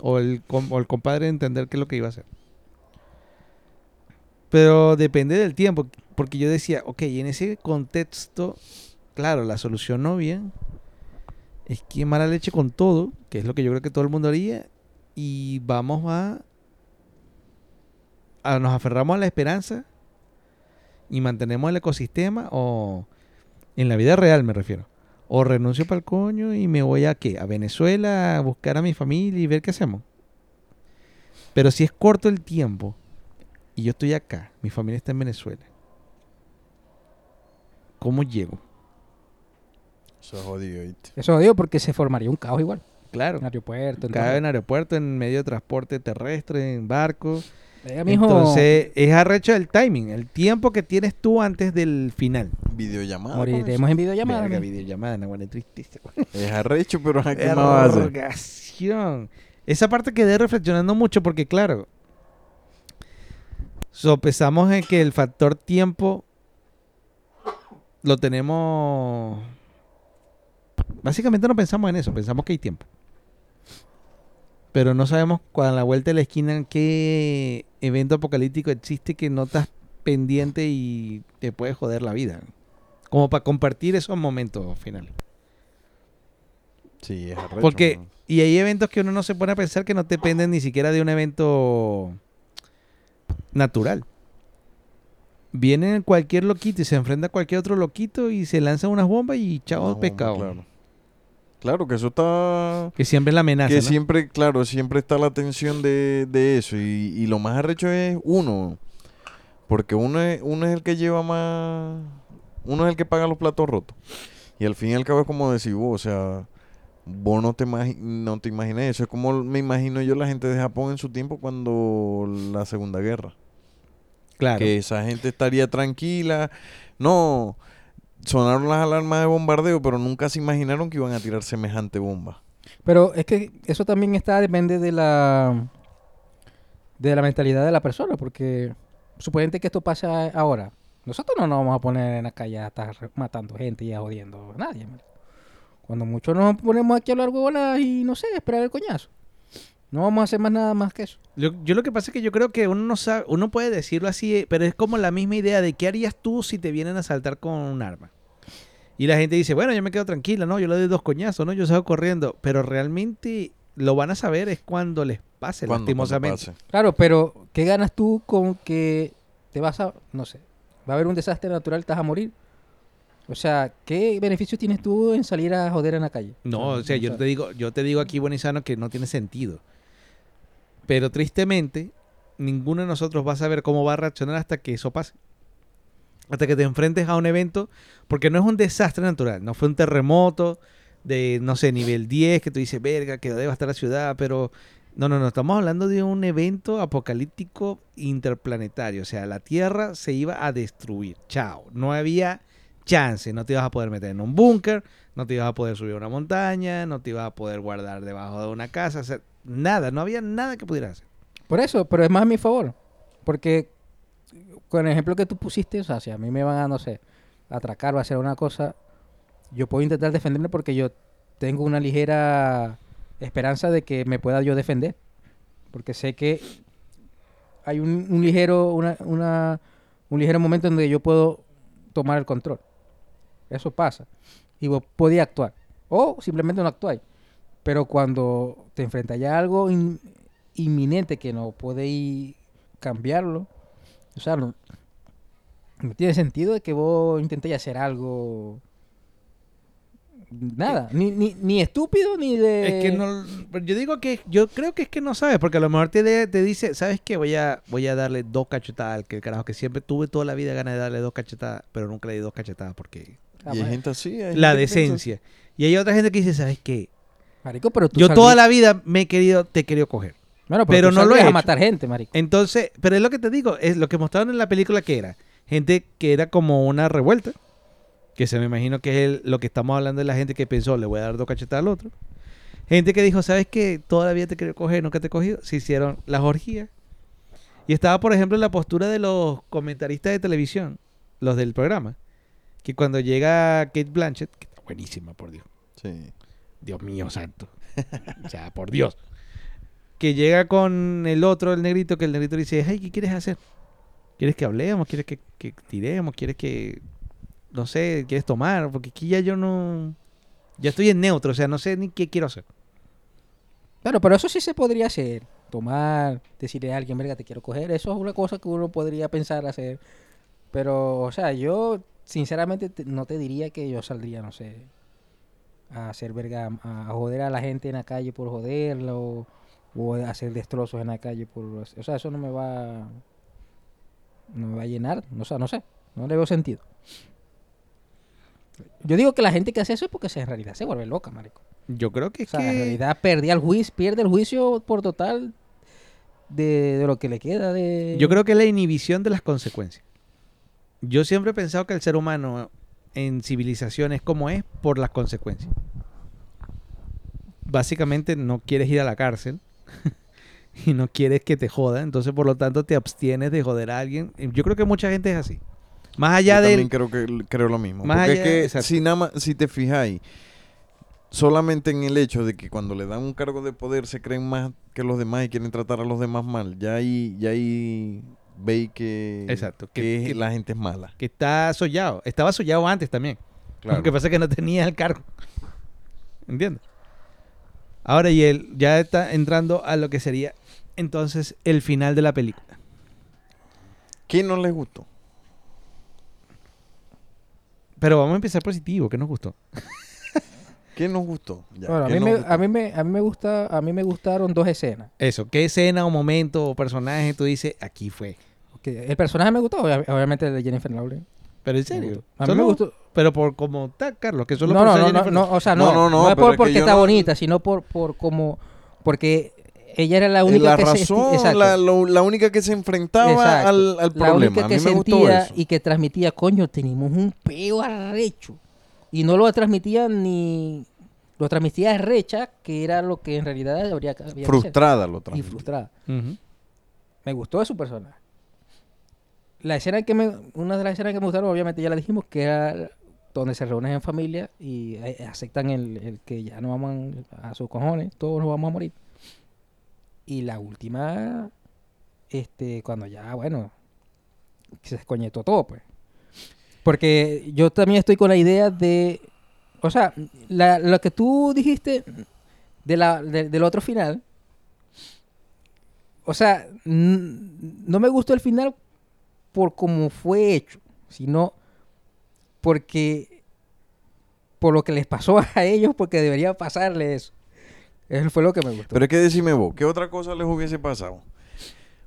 O el, o el compadre entender qué es lo que iba a hacer. Pero depende del tiempo, porque yo decía, ok, en ese contexto, claro, la solución no bien es que mala leche con todo, que es lo que yo creo que todo el mundo haría, y vamos a, a nos aferramos a la esperanza y mantenemos el ecosistema o en la vida real me refiero. O renuncio para el coño y me voy a qué? A Venezuela a buscar a mi familia y ver qué hacemos. Pero si es corto el tiempo y yo estoy acá, mi familia está en Venezuela. ¿Cómo llego? Eso es jodido, ¿viste? Eso digo porque se formaría un caos igual. Claro. En aeropuerto. en todo. en aeropuerto, en medio de transporte terrestre, en barco. Venga, mijo, Entonces, es arrecho el timing, el tiempo que tienes tú antes del final. Videollamada. moriremos en videollamada. Verga, videollamada, no, bueno, eso. Es arrecho, pero ¿a ¿qué más va a hacer? Esa parte quedé reflexionando mucho porque, claro, sopesamos en que el factor tiempo lo tenemos. Básicamente no pensamos en eso, pensamos que hay tiempo. Pero no sabemos cuando a la vuelta de la esquina qué evento apocalíptico existe que no estás pendiente y te puede joder la vida. Como para compartir esos momentos finales. Sí, es arrecho. Porque, man. y hay eventos que uno no se pone a pensar que no dependen ni siquiera de un evento natural. Viene cualquier loquito y se enfrenta a cualquier otro loquito y se lanza unas bombas y chao pescado. Claro. Claro, que eso está... Que siempre es la amenaza. que ¿no? siempre, claro, siempre está la tensión de, de eso. Y, y lo más arrecho es uno. Porque uno es, uno es el que lleva más... Uno es el que paga los platos rotos. Y al fin y al cabo es como decir, vos, o sea, vos no te, no te imaginas eso. Es como me imagino yo la gente de Japón en su tiempo cuando la Segunda Guerra. Claro. Que esa gente estaría tranquila. No, sonaron las alarmas de bombardeo, pero nunca se imaginaron que iban a tirar semejante bomba. Pero es que eso también está, depende de la de la mentalidad de la persona, porque suponente que esto pase a- ahora. Nosotros no nos vamos a poner en la calle a estar matando gente y a jodiendo a nadie. Cuando mucho nos ponemos aquí a hablar huevonas y no sé, esperar el coñazo. No vamos a hacer más nada más que eso. Yo, yo lo que pasa es que yo creo que uno no sabe, uno puede decirlo así, eh, pero es como la misma idea de qué harías tú si te vienen a asaltar con un arma. Y la gente dice, bueno, yo me quedo tranquila, ¿no? Yo le doy dos coñazos, ¿no? Yo salgo corriendo. Pero realmente lo van a saber es cuando les pase, Cuando- cuando lastimosamente. pase. Claro, pero ¿qué ganas tú con que te vas a, no sé, va a haber un desastre natural, te vas a morir? O sea, ¿qué beneficios tienes tú en salir a joder en la calle? No, o sea, yo te digo, yo te digo aquí, buen y sano, que no tiene sentido. Pero tristemente, ninguno de nosotros va a saber cómo va a reaccionar hasta que eso pase. Hasta que te enfrentes a un evento, porque no es un desastre natural, no fue un terremoto de, no sé, nivel 10, que tú dices, verga, que debe estar la ciudad, pero no, no, no, estamos hablando de un evento apocalíptico interplanetario, o sea, la Tierra se iba a destruir, chao, no había chance, no te ibas a poder meter en un búnker, no te ibas a poder subir a una montaña, no te ibas a poder guardar debajo de una casa, o sea, nada, no había nada que pudieras hacer. Por eso, pero es más a mi favor. Porque con el ejemplo que tú pusiste, o sea, si a mí me van a, no sé, atracar o hacer una cosa, yo puedo intentar defenderme porque yo tengo una ligera esperanza de que me pueda yo defender. Porque sé que hay un, ligero, una, una- un ligero momento en donde yo puedo tomar el control. Eso pasa. Y vos podías actuar. O simplemente no actuáis. Pero cuando te enfrentas ya a algo in- inminente que no podéis cambiarlo, o sea, no, no tiene sentido de que vos intentéis hacer algo Nada. Ni, ni, ni estúpido ni de. Es que no. Yo digo que. Yo creo que es que no sabes, porque a lo mejor te, de- te dice, ¿sabes qué? Voy a, voy a darle dos cachetadas al que carajo, que siempre tuve toda la vida ganas de darle dos cachetadas, pero nunca le di dos cachetadas porque. Ah, y hay bueno. gente así. hay La gente decencia. Y hay otra gente que dice, ¿sabes qué? Marico, pero tú Yo toda la vida me he querido, te he querido coger. Bueno, pero tú no lo he saldrías a matar gente, marico. Entonces, pero es lo que te digo, es lo que mostraron en la película que era. Gente que era como una revuelta. Que se me imagino que es el- lo que estamos hablando de la gente que pensó, le voy a dar dos cachetadas al otro. Gente que dijo, ¿sabes qué? Toda la vida te quiero coger, nunca te he cogido. Se hicieron las orgías. Y estaba, por ejemplo, la postura de los comentaristas de televisión, los del programa. Que cuando llega Kate Blanchett, que está buenísima, por Dios. Sí. Dios mío santo. o sea, por Dios. Que llega con el otro, el negrito, que el negrito le dice, hey, ¿qué quieres hacer? ¿Quieres que hablemos? ¿Quieres que, que tiremos? ¿Quieres que, no sé, quieres tomar? Porque aquí ya yo no... Ya estoy en neutro, o sea, no sé ni qué quiero hacer. Claro, pero eso sí se podría hacer. Tomar, decirle a alguien, verga, te quiero coger. Eso es una cosa que uno podría pensar hacer. Pero, o sea, yo sinceramente te- no te diría que yo saldría, no sé, a hacer verga, a, a joder a la gente en la calle por joderla o, hacer destrozos en la calle por... O sea, eso no me va... No me va a llenar. O sea, no sé. No le veo sentido. Yo digo que la gente que hace eso es porque se, en realidad se vuelve loca, marico. Yo creo que O es sea, en que... realidad perdí el juicio, pierde el juicio por total de, de lo que le queda de... Yo creo que es la inhibición de las consecuencias. Yo siempre he pensado que el ser humano en civilización es como es por las consecuencias. Básicamente no quieres ir a la cárcel y no quieres que te joda, entonces por lo tanto te abstienes de joder a alguien. Yo creo que mucha gente es así. Más allá Yo del... también creo que creo lo mismo. Más Porque allá- es que si nada más, si te fijáis, solamente en el hecho de que cuando le dan un cargo de poder se creen más que los demás y quieren tratar a los demás mal, ya ahí, ya ahí veis que, Exacto, que- que que- la gente es mala. que está sollado. Estaba sollado antes también. Claro. Lo que pasa es que no tenía el cargo. ¿Entiendes? Ahora, y él ya está entrando a lo que sería entonces el final de la película. ¿Qué no les gustó? Pero vamos a empezar positivo, ¿qué nos gustó? ¿Qué nos gustó? Ya, Bueno, a, ¿qué mí nos me, gustó? a, mí me, a mí me gusta, a mí me gustaron dos escenas. Eso, ¿qué escena o momento o personaje tú dices, aquí fue? Que el personaje me gustó, obvia- obviamente el de Jennifer Lawrence. Pero en serio. gustó. A mí me gustó. Pero por como está, Carlos, que No, solo no, por ser no, no, Jennifer- no, o sea, No, no, no, no, no, es por, porque está no- bonita, sino por, por como, porque ella era la Eh, única la que se razón, exacto. la, lo- la única que se enfrentaba Exacto. al, al la problema. única a que mí me gustó sentía eso. y que transmitía, coño, tenemos un peo arrecho. Y no lo transmitía ni... Lo transmitía recha, que era lo que en realidad habría, que. Frustrada lo Y transmitía. frustrada. Ujú. Me gustó de su personaje. La escena que me... Una de las escenas que me gustaron, obviamente ya la dijimos, que era donde se reúnen en familia y eh, aceptan el, que ya no vamos a sus cojones, todos nos vamos a morir. Y la última, este, cuando ya, bueno, se descoñetó todo, pues. Porque yo también estoy con la idea de, o sea, lo que tú dijiste de la, de- del otro final, o sea, no me gustó el final por cómo fue hecho, sino porque por lo que les pasó a ellos, porque debería pasarle eso. Eso fue lo que me gustó. Pero es que decime vos, ¿qué otra cosa les hubiese pasado?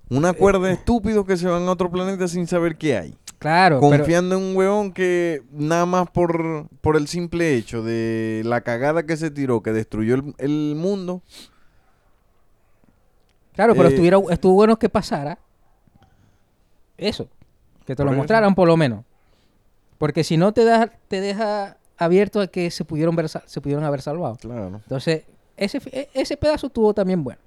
Una cuerda de estúpidos que se van a otro planeta sin saber qué hay. claro, pero, Confiando en un weón que nada más por, por el simple hecho de la cagada que se tiró, que destruyó el, el mundo. claro, pero eh, estuviera, estuvo bueno que pasara eso, que te Por lo eso. mostraran por lo menos. Porque si no te, da, te deja abierto a que se pudieron, ver, se pudieron haber salvado. Claro. Entonces, ese, ese pedazo estuvo también bueno.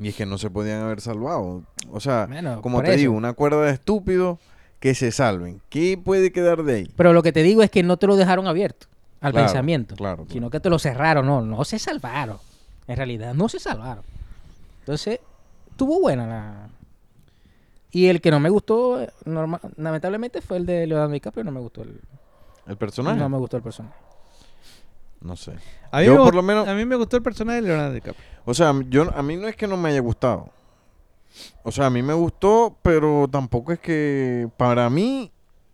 Y es que no se podían haber salvado. O sea, Bueno, como te eso. digo, una cuerda de estúpidos que se salven. ¿Qué puede quedar de ahí? Pero lo que te digo es que no te lo dejaron abierto al Claro, pensamiento, claro, claro. sino que te lo cerraron. No, no se salvaron. En realidad, no se salvaron. Entonces, estuvo buena la... Y el que no me gustó, eh, norma- lamentablemente, fue el de Leonardo DiCaprio. No me gustó el, ¿El personaje? no No, me gustó el personaje. sé. A mí, Yo me, por lo menos- a mí me gustó el personaje de Leonardo DiCaprio. O sea, yo, a mí no es que no me haya gustado. O sea, a mí me gustó, pero tampoco es que... Para mí,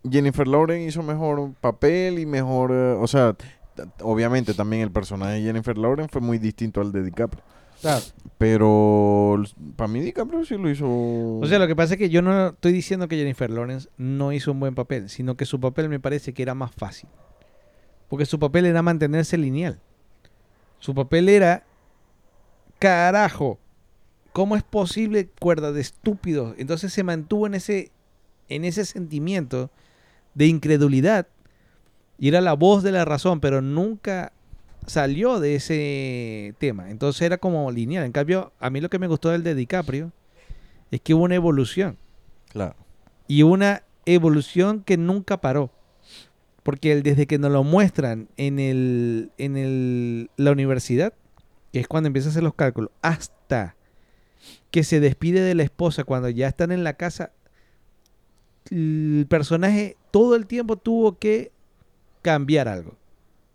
Jennifer Lawrence hizo mejor papel y mejor... eh, o sea, obviamente también el personaje de Jennifer Lawrence fue muy distinto al de DiCaprio. Claro. Pero para mí DiCaprio sí lo hizo. O sea, lo que pasa es que yo no estoy diciendo que Jennifer Lawrence no hizo un buen papel, sino que su papel me parece que era más fácil. Porque su papel era mantenerse lineal. Su papel era, carajo, ¿cómo es posible cuerda de estúpidos? Entonces se mantuvo en ese, en ese sentimiento de incredulidad y era la voz de la razón, pero nunca salió de ese tema. Entonces era como lineal. En cambio, a mí lo que me gustó del de DiCaprio es que hubo una evolución. Claro. Y una evolución que nunca paró. Porque él, desde que nos lo muestran en, el, en el, la universidad, que es cuando empieza a hacer los cálculos, hasta que se despide de la esposa cuando ya están en la casa, el personaje todo el tiempo tuvo que cambiar algo.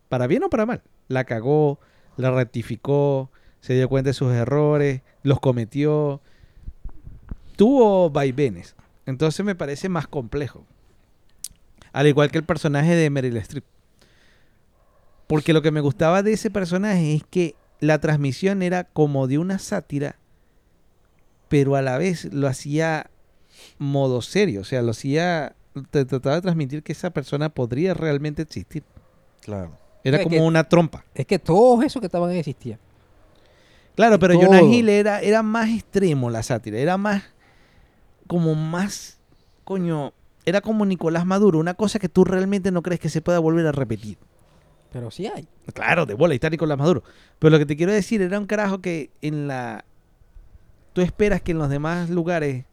Para bien o para mal. La cagó, la rectificó, se dio cuenta de sus errores, los cometió. Tuvo vaivenes. Entonces me parece más complejo. Al igual que el personaje de Meryl Streep. Porque lo que me gustaba de ese personaje es que la transmisión era como de una sátira, pero a la vez lo hacía modo serio. O sea, lo hacía. Te trataba de transmitir que esa persona podría realmente existir. Claro. Era como que- una trompa. Es que todos esos que estaban ahí existían. Claro, pero todo. Jonah Hill era, era más extremo la sátira. Era más. Como más. Coño. Era como Nicolás Maduro. Una cosa que tú realmente no crees que se pueda volver a repetir. Pero sí hay. Claro, de bola, y está Nicolás Maduro. Pero lo que te quiero decir era un carajo que en la. Tú esperas que en los demás lugares.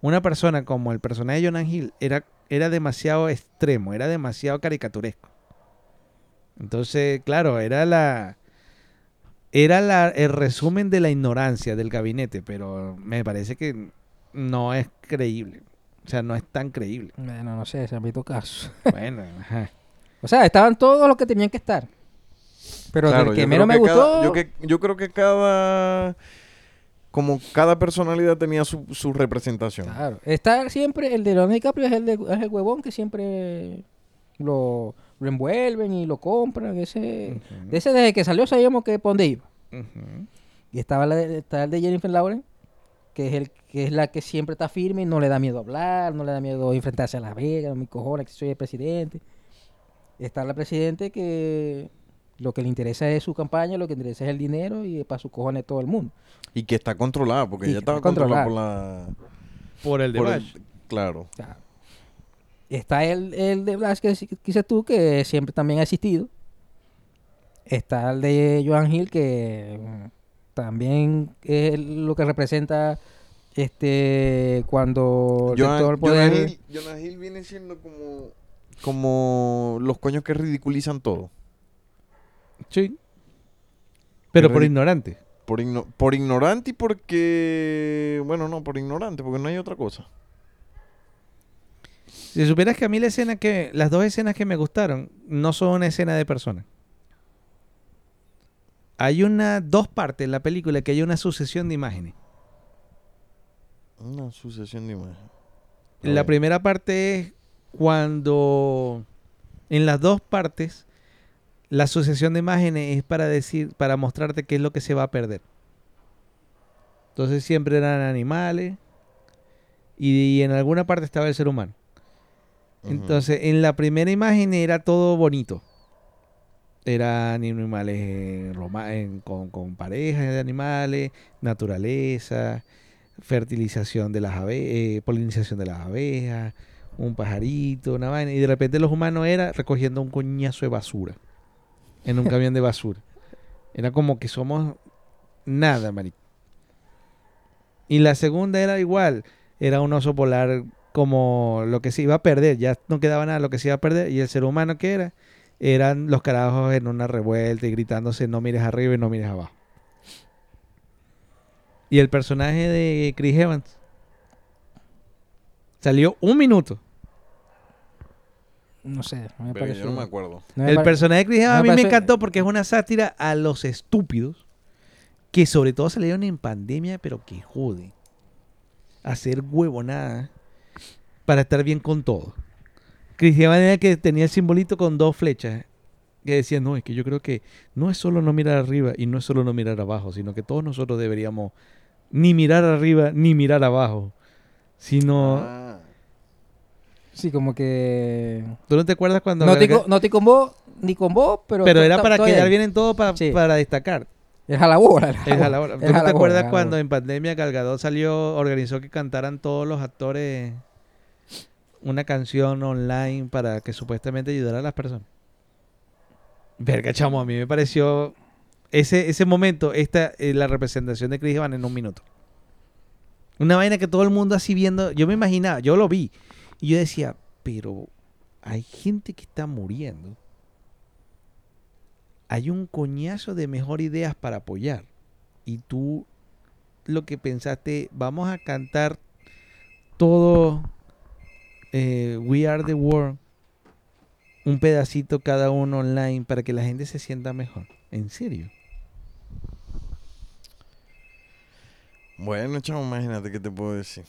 Una persona como el personaje de Jonah Hill era, era demasiado extremo, era demasiado caricaturesco. Entonces, claro, era la. Era la, el resumen de la ignorancia del gabinete, pero me parece que no es creíble. O sea, no es tan creíble. Bueno, no sé, se han visto casos. Bueno, ajá. O sea, estaban todos los que tenían que estar. Pero Claro, del que menos me creo que gustó. cada- yo, que- yo creo que cada. Como cada personalidad tenía su, su representación. Claro. Está siempre, el de Leonardo DiCaprio es el, de- es el huevón que siempre lo, lo envuelven y lo compran. Ese, Ujú. de ese desde que salió sabíamos que por dónde iba. Y estaba la de, está el de Jennifer Lawrence, que es el que es la que siempre está firme y no le da miedo hablar, no le da miedo enfrentarse a la vega, mi cojones, que soy el presidente. Está la presidente que lo que le interesa es su campaña, lo que le interesa es el dinero y para sus cojones todo el mundo. Y que está controlada, porque Y ya estaba controlada por la. Por el de por el- Bash. claro. Está el, el de Blas que dices- tú, que siempre también ha existido. Está el de Joan Hill, que mm, también es lo que representa este cuando todo el poder. Hill, Jonah Hill viene siendo como. Como los coños que ridiculizan todo. Sí. Pero por ignorante. Por, igno- por ignorante y porque. Bueno, no, por ignorante, porque no hay otra cosa. Si supieras que a mí la escena que. Las dos escenas que me gustaron no son una escena de persona. Hay una. dos partes en la película que hay una sucesión de imágenes. Una sucesión de imágenes. La primera parte es cuando. En las dos partes. La sucesión de imágenes es para decir. para mostrarte qué es lo que se va a perder. Entonces siempre eran animales. Y, y en alguna parte estaba el ser humano. Entonces, en la primera imagen era todo bonito. Eran animales eh, roma- en- con, con parejas de animales, naturaleza, fertilización de las abejas, polinización de las abejas, un pajarito, una vaina. Y de repente los humanos era recogiendo un coñazo de basura en un camión de basura. Era como que somos nada, marico. Y la segunda era igual. Era un oso polar como lo que se iba a perder. Ya no quedaba nada lo que se iba a perder. Y el ser humano que era, eran los carajos en una revuelta y gritándose no mires arriba y no mires abajo. Y el personaje de Chris Evans salió un minuto. No sé, no me yo pareció. no me acuerdo. no me El pare- personaje de Chris Evans a mí me encantó porque es una sátira a los estúpidos que sobre todo salieron en pandemia, pero que jode. Hacer huevonada para estar bien con todo. Chris Evans era que tenía el simbolito con dos flechas que decía, no, es que yo creo que no es solo no mirar arriba y no es solo no mirar abajo, sino que todos nosotros deberíamos ni mirar arriba ni mirar abajo, sino... Ah. Sí, como que... ¿Tú no te acuerdas cuando... No te, Galga- co- no te con vos, ni con vos, pero... Pero era para quedar bien en todo para, Sí. para destacar. El jalabola. El jalabola. ¿Tú no te acuerdas cuando en pandemia Galgadot salió, organizó que cantaran todos los actores una canción online para que supuestamente ayudara a las personas? Verga, chamo, a mí me pareció ese, ese momento, esta, eh, la representación de Chris en un minuto. Una vaina que todo el mundo así viendo, yo me imaginaba, yo lo vi, y yo decía, pero hay gente que está muriendo. Hay un coñazo de mejor ideas para apoyar. Y tú lo que pensaste, vamos a cantar todo eh, We Are the World, un pedacito cada uno online para que la gente se sienta mejor. ¿En serio? Bueno, chamo, imagínate qué te puedo decir.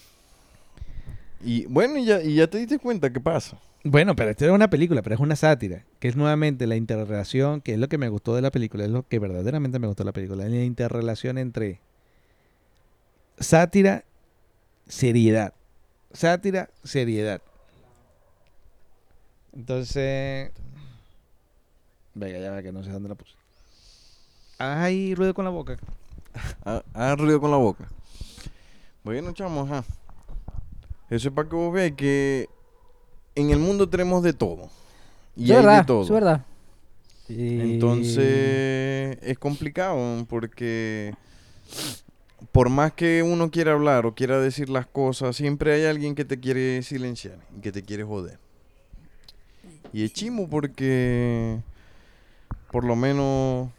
Y bueno, y ya, y ya te diste cuenta qué pasa. Bueno, pero esto es una película, pero es una sátira, que es nuevamente la interrelación, que es lo que me gustó de la película, es lo que verdaderamente me gustó de la película, la interrelación entre sátira, seriedad. Sátira, seriedad. Entonces, venga, ya ve que no sé dónde la puse. Ay, ruido con la boca. Ha- Haz ruido con la boca. Bueno, chamo, ajá. Eso es para que vos veáis que en el mundo tenemos de todo. Y Eso es hay verdad, de todo. es verdad. Y- Entonces es complicado porque por más que uno quiera hablar o quiera decir las cosas, siempre hay alguien que te quiere silenciar y que te quiere joder. Y es chimo porque por lo menos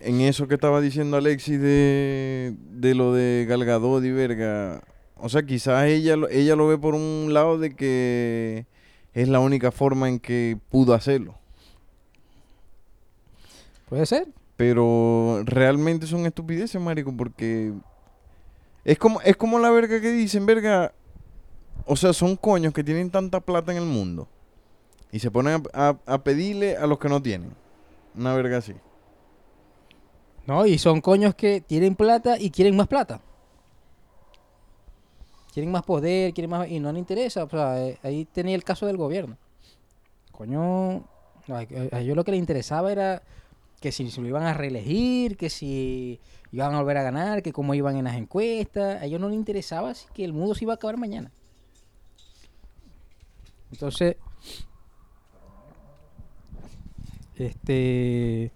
en eso que estaba diciendo Alexis de, de lo de Galgadot y verga, o sea, quizás ella, lo- ella lo ve por un lado de que es la única forma en que pudo hacerlo. Puede ser. Pero realmente son estupideces, marico, porque es como, es como la verga que dicen, verga. O sea, son coños que tienen tanta plata en el mundo. Y se ponen a, a- pedirle a los que no tienen. Una verga así. No, y son coños que tienen plata y quieren más plata. Quieren más poder, quieren más... Y no les interesa. O sea, eh, ahí tenía el caso del gobierno. Coño, a ellos lo que les interesaba era que si se lo iban a reelegir, que si iban a volver a ganar, que cómo iban en las encuestas. A ellos no les interesaba si que el mundo se iba a acabar mañana. Entonces, este...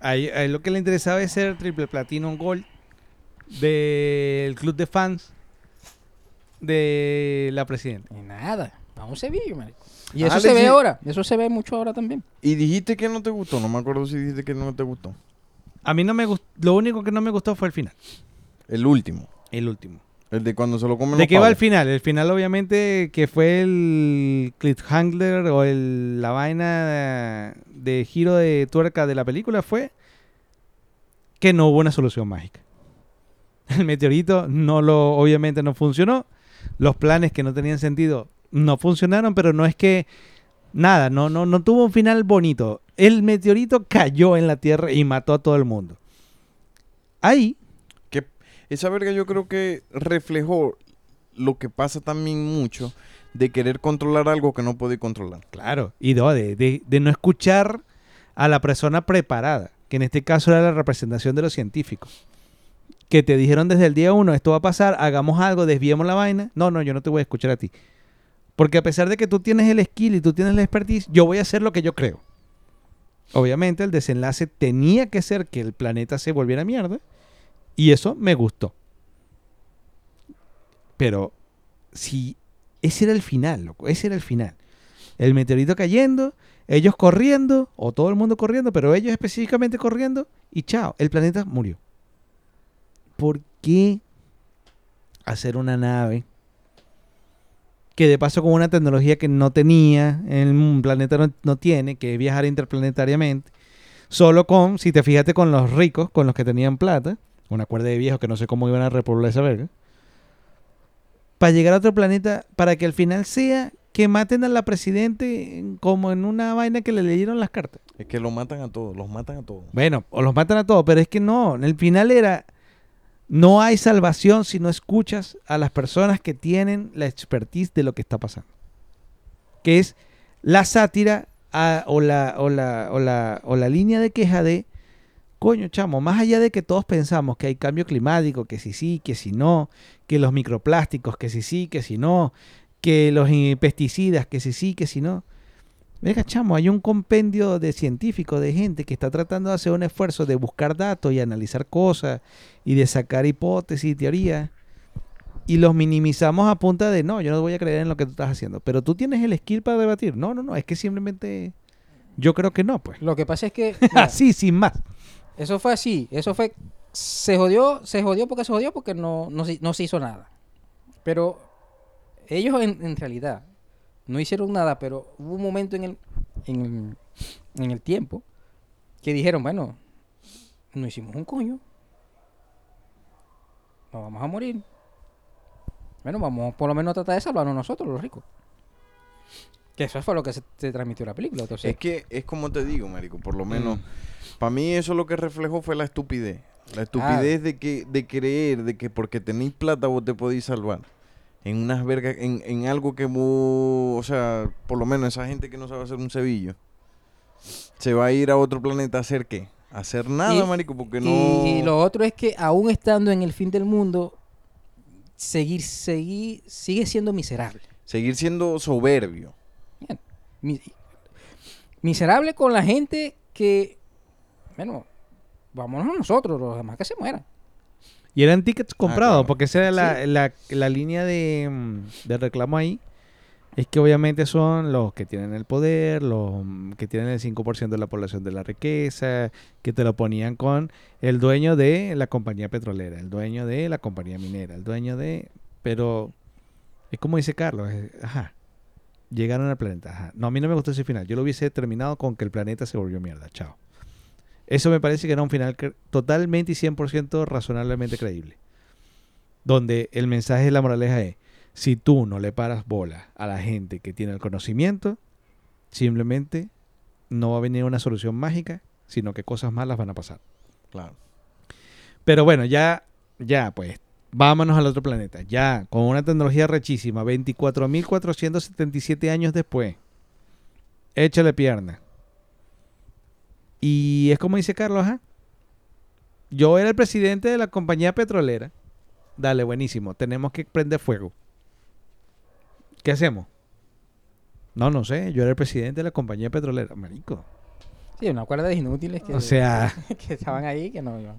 A él- lo que le interesaba es ser triple platino gold del club de fans de la presidenta. Y nada, vamos a Sevilla, marico. Y Ah, eso se ve ahora, eso se ve mucho ahora también. Y dijiste que no te gustó. No me acuerdo si dijiste que no te gustó. A mí no me gustó, lo único que no me gustó fue el final, El último. el último. El de cuando se lo comen ¿De los qué va el final? El final obviamente que fue el cliffhanger o el, la vaina de, de giro de tuerca de la película fue que no hubo una solución mágica. El meteorito no lo, obviamente no funcionó. Los planes que no tenían sentido no funcionaron, pero no es que nada, no, no, no tuvo un final bonito. El meteorito cayó en la Tierra y mató a todo el mundo. Ahí esa verga yo creo que reflejó lo que pasa también mucho de querer controlar algo que no puede controlar. Claro, y de, de- de no escuchar a la persona preparada, que en este caso era la representación de los científicos. Que te dijeron desde el día uno, esto va a pasar, hagamos algo, desviemos la vaina. No, no, yo no te voy a escuchar a ti. Porque a pesar de que tú tienes el skill y tú tienes la expertise, yo voy a hacer lo que yo creo. Obviamente el desenlace tenía que ser que el planeta se volviera mierda. Y eso me gustó. Pero si ese era el final, loco, ese era el final. El meteorito cayendo, ellos corriendo, o todo el mundo corriendo, pero ellos específicamente corriendo, y chao, el planeta murió. ¿Por qué hacer una nave que de paso con una tecnología que no tenía, el planeta no, tiene, que es viajar interplanetariamente, solo con, si te fijaste con los ricos, con los que tenían plata, una cuerda de viejos que no sé cómo iban a repoblar esa verga, para llegar a otro planeta, para que al final sea que maten a la presidente en- como en una vaina que le leyeron las cartas. Es que lo matan a todos, los matan a todos. Bueno, o los matan a todos, pero es que no, en el final era, no hay salvación si no escuchas a las personas que tienen la expertise de lo que está pasando. Que es la sátira a- o, la, o, la, o, la, o la línea de queja de, coño, chamo, más allá de que todos pensamos que hay cambio climático, que si sí, que si no, que los microplásticos, que si sí, que si no, que los pesticidas, que si sí, que si no. Venga, chamo, hay un compendio de científicos, de gente que está tratando de hacer un esfuerzo de buscar datos y analizar cosas y de sacar hipótesis y teorías. Y los minimizamos a punta de, no, yo no voy a creer en lo que tú estás haciendo. Pero tú tienes el skill para debatir. No, no, no, es que simplemente yo creo que no, pues. Lo que pasa es que Así, sin más. Eso fue así. Eso fue. Se jodió, se jodió porque se jodió porque no, no, no se hizo nada. Pero ellos en, en realidad no hicieron nada, pero hubo un momento en el, en el, en el tiempo que dijeron, bueno, no hicimos un coño. Nos vamos a morir. Bueno, vamos por lo menos a tratar de salvarnos nosotros, los ricos. Que eso fue lo que se, se transmitió la película. Entonces, Es que es como te digo, marico, por lo menos Mm. para mí eso lo que reflejó fue la estupidez. La estupidez de que de creer de que porque tenéis plata vos te podéis salvar. En unas vergas en, en algo que vos, o sea, por lo menos esa gente que no sabe hacer un cebillo se va a ir a otro planeta a hacer qué? A hacer nada, Y- marico, porque y, no y lo otro es que aún estando en el fin del mundo, seguir, seguir, sigue siendo miserable. seguir siendo soberbio. Miserable con la gente que, bueno, vámonos nosotros, los demás que se mueran. Y eran tickets comprados, claro. porque esa era la, la- la línea de, mm, de reclamo ahí. Es que obviamente son los que tienen el poder, los mm, que tienen el 5% de la población de la riqueza, que te lo ponían con el dueño de la compañía petrolera, el dueño de la compañía minera, el dueño de... Pero es como dice Carlos, es- ajá, llegaron al planeta, ajá. No, a mí no me gustó ese final, yo lo hubiese terminado con que el planeta se volvió mierda, chao. Eso me parece que era un final totalmente y 100% razonablemente creíble. Donde el mensaje de la moraleja es, si tú no le paras bola a la gente que tiene el conocimiento, simplemente no va a venir una solución mágica, sino que cosas malas van a pasar. Claro. Pero bueno, ya, ya, pues, vámonos al otro planeta. Ya, con una tecnología rechísima, 24.477 años después. Échale pierna. Y es como dice Carlos, ajá. Yo era el presidente de la compañía petrolera. Dale, buenísimo. Tenemos que prender fuego. ¿Qué hacemos? No, no sé. Yo era el presidente de la compañía petrolera. Marico. Sí, una cuerda de inútiles que, O sea, que estaban ahí que no iban.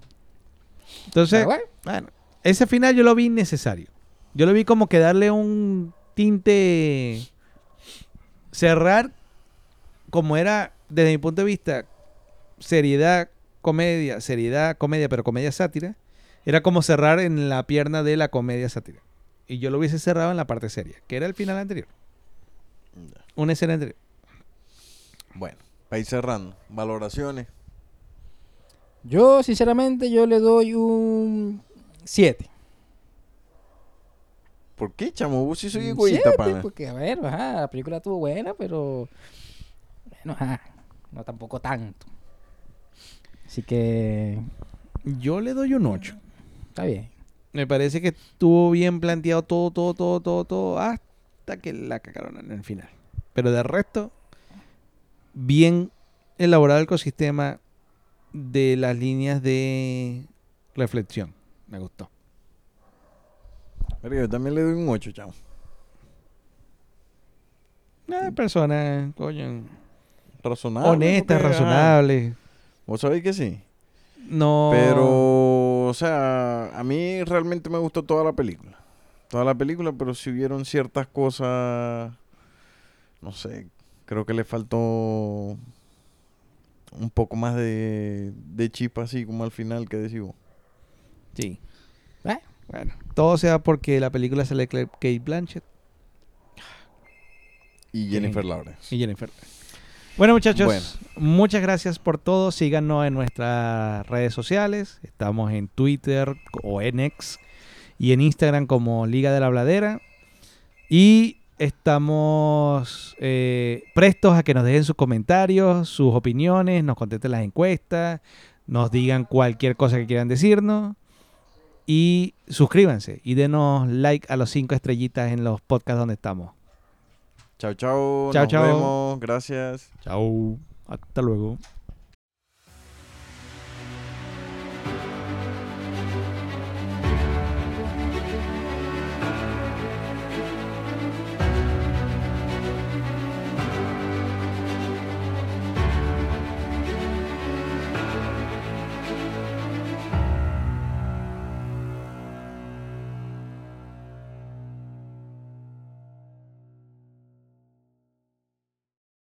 entonces... Bueno, Bueno, ese final yo lo vi innecesario. Yo lo vi como que darle un tinte. Cerrar, como era, desde mi punto de vista, seriedad, comedia, seriedad, comedia, pero comedia sátira. Era como cerrar en la pierna de la comedia sátira. Y yo lo hubiese cerrado en la parte seria, que era el final anterior. Una escena anterior. Bueno, para ir cerrando, valoraciones. yo sinceramente yo le doy un 7. ¿Por qué, chamo? Vos sí soy Un egoísta, siete, pana. Porque, a ver, ajá, la película estuvo buena, pero. Bueno, ajá, no tampoco tanto. Así que. Yo le doy un 8. Está bien. Me parece que estuvo bien planteado todo, todo, todo, todo, todo, hasta que la cagaron en el final. Pero de resto, bien elaborado el ecosistema de las líneas de reflexión. Me gustó. Verga, yo también le doy un 8, chamo. Una persona, coño, Razonable. honesta, porque, ajá, razonable. Vos sabéis que sí. No. Pero, o sea, a mí realmente me gustó toda la película. Toda la película, pero si hubieron ciertas cosas, no sé, creo que le faltó un poco más de, de chispa así como al final que decís vos. Sí. Eh, Bueno, todo sea porque la película sale Cla- Kate Blanchett Y Jennifer Lawrence. y Jennifer. Bueno, muchachos, Bueno. muchas gracias por todo. Síganos en nuestras redes sociales. Estamos en Twitter o en X y en Instagram como Liga de la Bladera. Y estamos eh, prestos a que nos dejen sus comentarios, sus opiniones, nos contesten las encuestas, nos digan cualquier cosa que quieran decirnos. Y suscríbanse y denos like a los cinco estrellitas en los podcasts donde estamos. Chao, chao. Chao, nos chao. vemos. Gracias. Chao. Hasta luego.